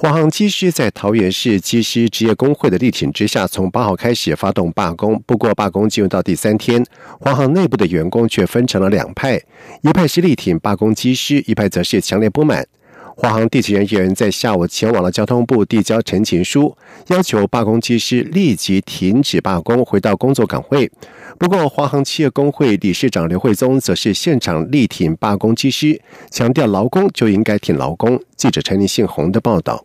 华航机师在桃园市机师职业工会的力挺之下，从八号开始发动罢工。不过，罢工进入到第三天，华航内部的员工却分成了两派：一派是力挺罢工机师，一派则是强烈不满。华航地勤人员在下午前往了交通部递交陈情书，要求罢工机师立即停止罢工，回到工作岗位。不过，华航企业工会理事长刘慧宗则是现场力挺罢工机师，强调劳工就应该挺劳工。记者陈立信宏的报道。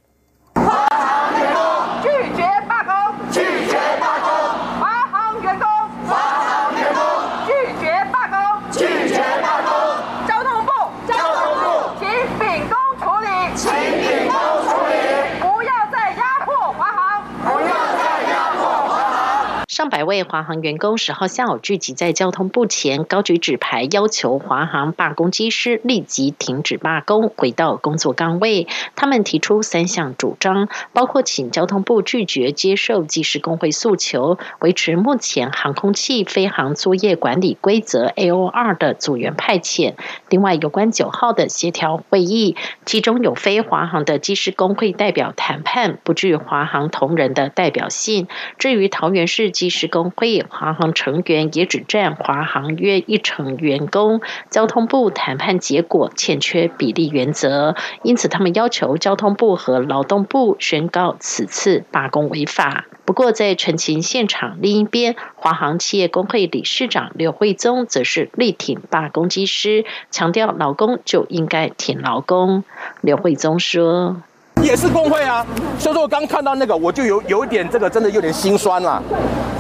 位华航员工十号下午聚集在交通部前，高举纸牌，要求华航罢工机师立即停止罢工，回到工作岗位。他们提出三项主张，包括请交通部拒绝接受机师工会诉求，维持目前航空器飞航作业管理规则 AOR 的组员派遣。另外，有关九号的协调会议，其中有非华航的机师工会代表谈判，不具华航同仁的代表性。至于桃园市机机师工工会华航成员也只占华航约一成员工，交通部谈判结果欠缺比例原则，因此他们要求交通部和劳动部宣告此次罢工违法。不过，在陈情现场另一边，华航企业工会理事长刘慧宗则是力挺罢工机师，强调劳工就应该挺劳工。刘慧宗说。也是工会啊，所以说我刚看到那个，我就有有一点这个真的有点心酸了，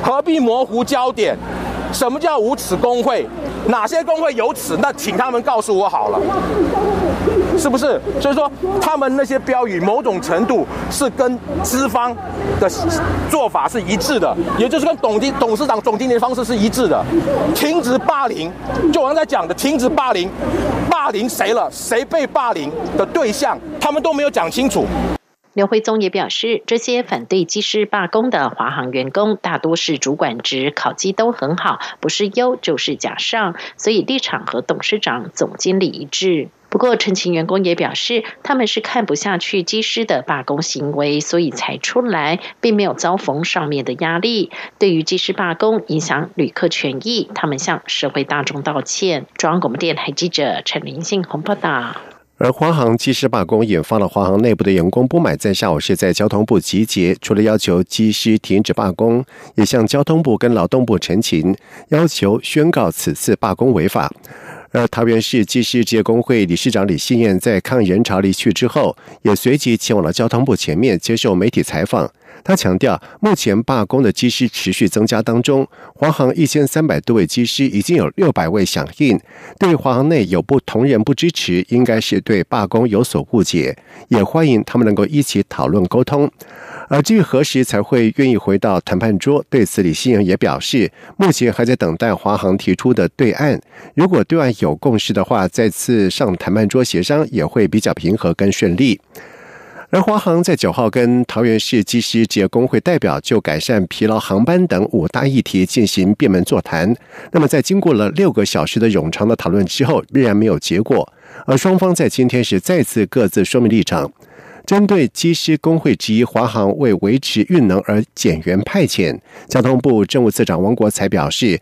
何必模糊焦点？什么叫无耻工会？哪些工会有耻？那请他们告诉我好了，是不是？所以说他们那些标语，某种程度是跟资方的做法是一致的，也就是跟董经董事长总经理的方式是一致的。停止霸凌，就我刚才讲的，停止霸凌，霸凌谁了？谁被霸凌的对象，他们都没有讲清楚。刘辉宗也表示，这些反对机师罢工的华航员工大多是主管职，考绩都很好，不是优就是甲上，所以立场和董事长、总经理一致。不过，陈情员工也表示，他们是看不下去机师的罢工行为，所以才出来，并没有遭逢上面的压力。对于机师罢工影响旅客权益，他们向社会大众道歉。中央广播电台记者陈林信鸿报道。而华航机师罢工引发了华航内部的员工不满，在下午是在交通部集结，除了要求机师停止罢工，也向交通部跟劳动部陈情，要求宣告此次罢工违法。而桃园市机师职业工会理事长李信燕在抗议人潮离去之后，也随即前往了交通部前面接受媒体采访。他强调，目前罢工的机师持续增加当中，华航一千三百多位机师已经有六百位响应。对华航内有不同人不支持，应该是对罢工有所误解，也欢迎他们能够一起讨论沟通。而至于何时才会愿意回到谈判桌，对此李新阳也表示，目前还在等待华航提出的对岸。如果对岸有共识的话，再次上谈判桌协商也会比较平和跟顺利。而华航在九号跟桃园市机师职业工会代表就改善疲劳航班等五大议题进行闭门座谈。那么在经过了六个小时的冗长的讨论之后，仍然没有结果。而双方在今天是再次各自说明立场。针对机师工会之一华航为维持运能而减员派遣，交通部政务次长王国才表示，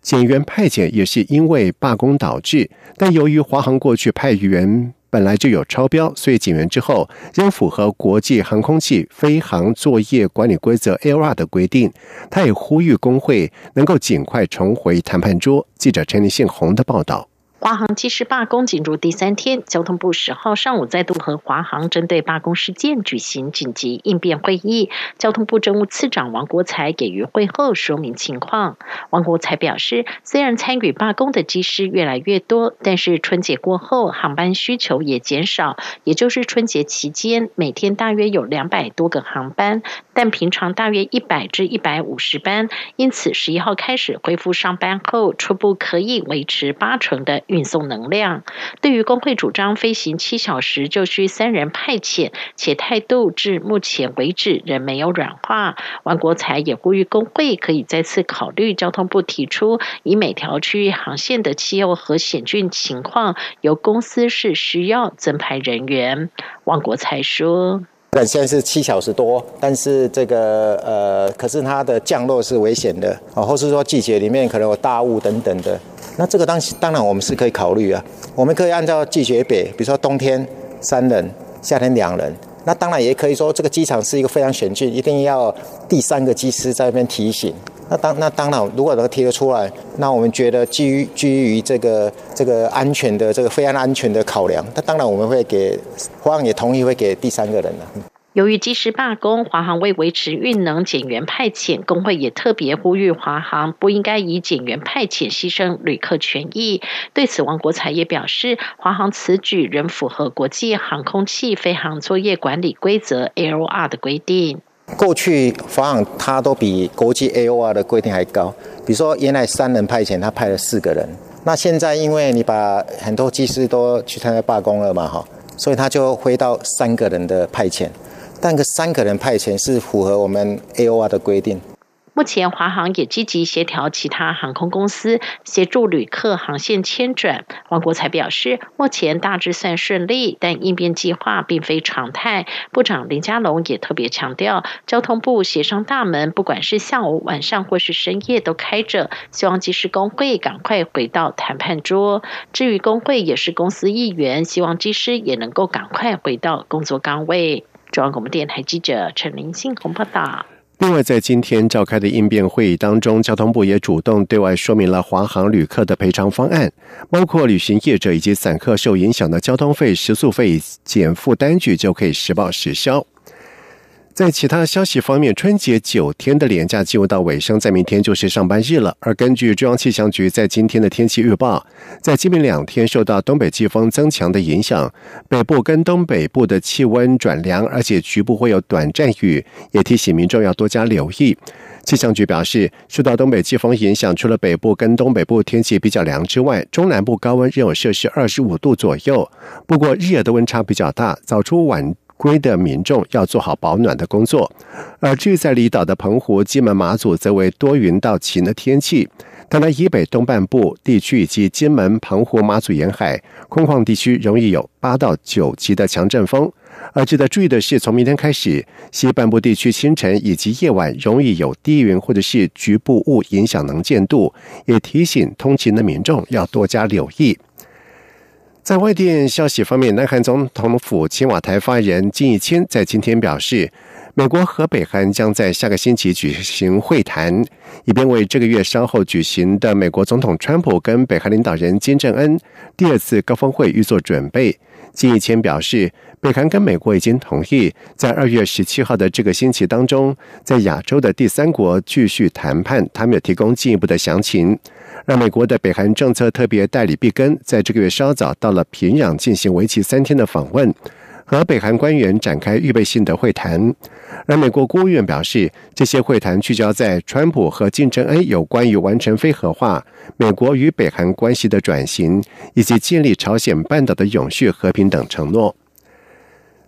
减员派遣也是因为罢工导致，但由于华航过去派员。本来就有超标，所以减员之后仍符合国际航空器飞行作业管理规则 （AOR） 的规定。他也呼吁工会能够尽快重回谈判桌。记者陈立信洪的报道。华航机师罢工进入第三天，交通部十号上午再度和华航针对罢工事件举行紧急应变会议。交通部政务次长王国才给予会后说明情况。王国才表示，虽然参与罢工的机师越来越多，但是春节过后航班需求也减少，也就是春节期间每天大约有两百多个航班，但平常大约一百至一百五十班。因此，十一号开始恢复上班后，初步可以维持八成的。运送能量，对于工会主张飞行七小时就需三人派遣，且态度至目前为止仍没有软化。王国才也呼吁工会可以再次考虑交通部提出，以每条区域航线的气候和险峻情况，由公司是需要增派人员。王国才说。但现在是七小时多，但是这个呃，可是它的降落是危险的啊，或是说季节里面可能有大雾等等的。那这个当当然我们是可以考虑啊，我们可以按照季节比，比如说冬天三人，夏天两人。那当然也可以说这个机场是一个非常险峻，一定要第三个机师在那边提醒。那当那当然，如果能提得出来，那我们觉得基于基于这个这个安全的这个非常安全的考量，那当然我们会给华航也同意会给第三个人了。由于机师罢工，华航为维持运能减员派遣，工会也特别呼吁华航不应该以减员派遣牺牲旅客权益。对此，王国才也表示，华航此举仍符合国际航空器飞行作业管理规则 （AOR） 的规定。过去华航它都比国际 AOR 的规定还高，比如说原来三人派遣，他派了四个人。那现在因为你把很多机师都去参加罢工了嘛，哈，所以他就回到三个人的派遣，但个三个人派遣是符合我们 AOR 的规定。目前，华航也积极协调其他航空公司协助旅客航线迁转。王国才表示，目前大致算顺利，但应变计划并非常态。部长林佳龙也特别强调，交通部协商大门，不管是下午、晚上或是深夜都开着，希望技师工会赶快回到谈判桌。至于工会也是公司一员，希望技师也能够赶快回到工作岗位。中央广播电台记者陈林信鸿报道。另外，在今天召开的应变会议当中，交通部也主动对外说明了华航旅客的赔偿方案，包括旅行业者以及散客受影响的交通费、食宿费减负单据就可以实报实销。在其他消息方面，春节九天的连假进入到尾声，在明天就是上班日了。而根据中央气象局在今天的天气预报，在今明两天受到东北季风增强的影响，北部跟东北部的气温转凉，而且局部会有短暂雨，也提醒民众要多加留意。气象局表示，受到东北季风影响，除了北部跟东北部天气比较凉之外，中南部高温仍有摄氏二十五度左右。不过日夜的温差比较大，早出晚。归的民众要做好保暖的工作，而至于在离岛的澎湖、金门、马祖，则为多云到晴的天气。当然以北东半部地区以及金门、澎湖、马祖沿海空旷地区，容易有八到九级的强阵风。而值得注意的是，从明天开始，西半部地区清晨以及夜晚容易有低云或者是局部雾影响能见度，也提醒通勤的民众要多加留意。在外电消息方面，南韩总统府青瓦台发言人金义谦在今天表示，美国和北韩将在下个星期举行会谈，以便为这个月稍后举行的美国总统川普跟北韩领导人金正恩第二次高峰会预做准备。金义谦表示，北韩跟美国已经同意在二月十七号的这个星期当中，在亚洲的第三国继续谈判，他没有提供进一步的详情。让美国的北韩政策特别代理毕根在这个月稍早到了平壤进行为期三天的访问，和北韩官员展开预备性的会谈。而美国国务院表示，这些会谈聚焦在川普和金正恩有关于完成非核化、美国与北韩关系的转型，以及建立朝鲜半岛的永续和平等承诺。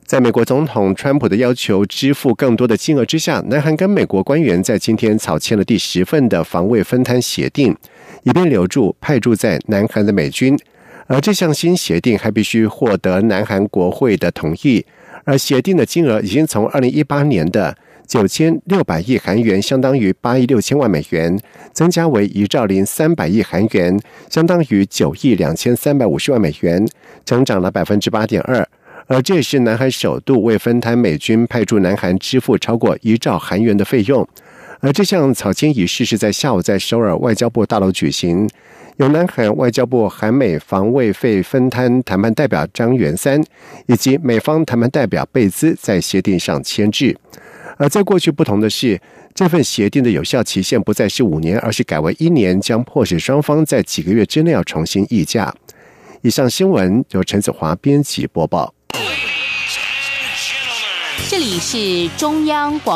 在美国总统川普的要求支付更多的金额之下，南韩跟美国官员在今天草签了第十份的防卫分摊协定，以便留住派驻在南韩的美军。而这项新协定还必须获得南韩国会的同意。而协定的金额已经从二零一八年的九千六百亿韩元，相当于八亿六千万美元，增加为一兆零三百亿韩元，相当于九亿两千三百五十万美元，增长了百分之八点二。而这也是南韩首度为分摊美军派驻南韩支付超过一兆韩元的费用。而这项草签仪式是在下午在首尔外交部大楼举行，由南韩外交部韩美防卫费分摊谈判代表张元三以及美方谈判代表贝兹在协定上签字。而在过去不同的是，这份协定的有效期限不再是五年，而是改为一年，将迫使双方在几个月之内要重新议价。以上新闻由陈子华编辑播报。这里是中央广。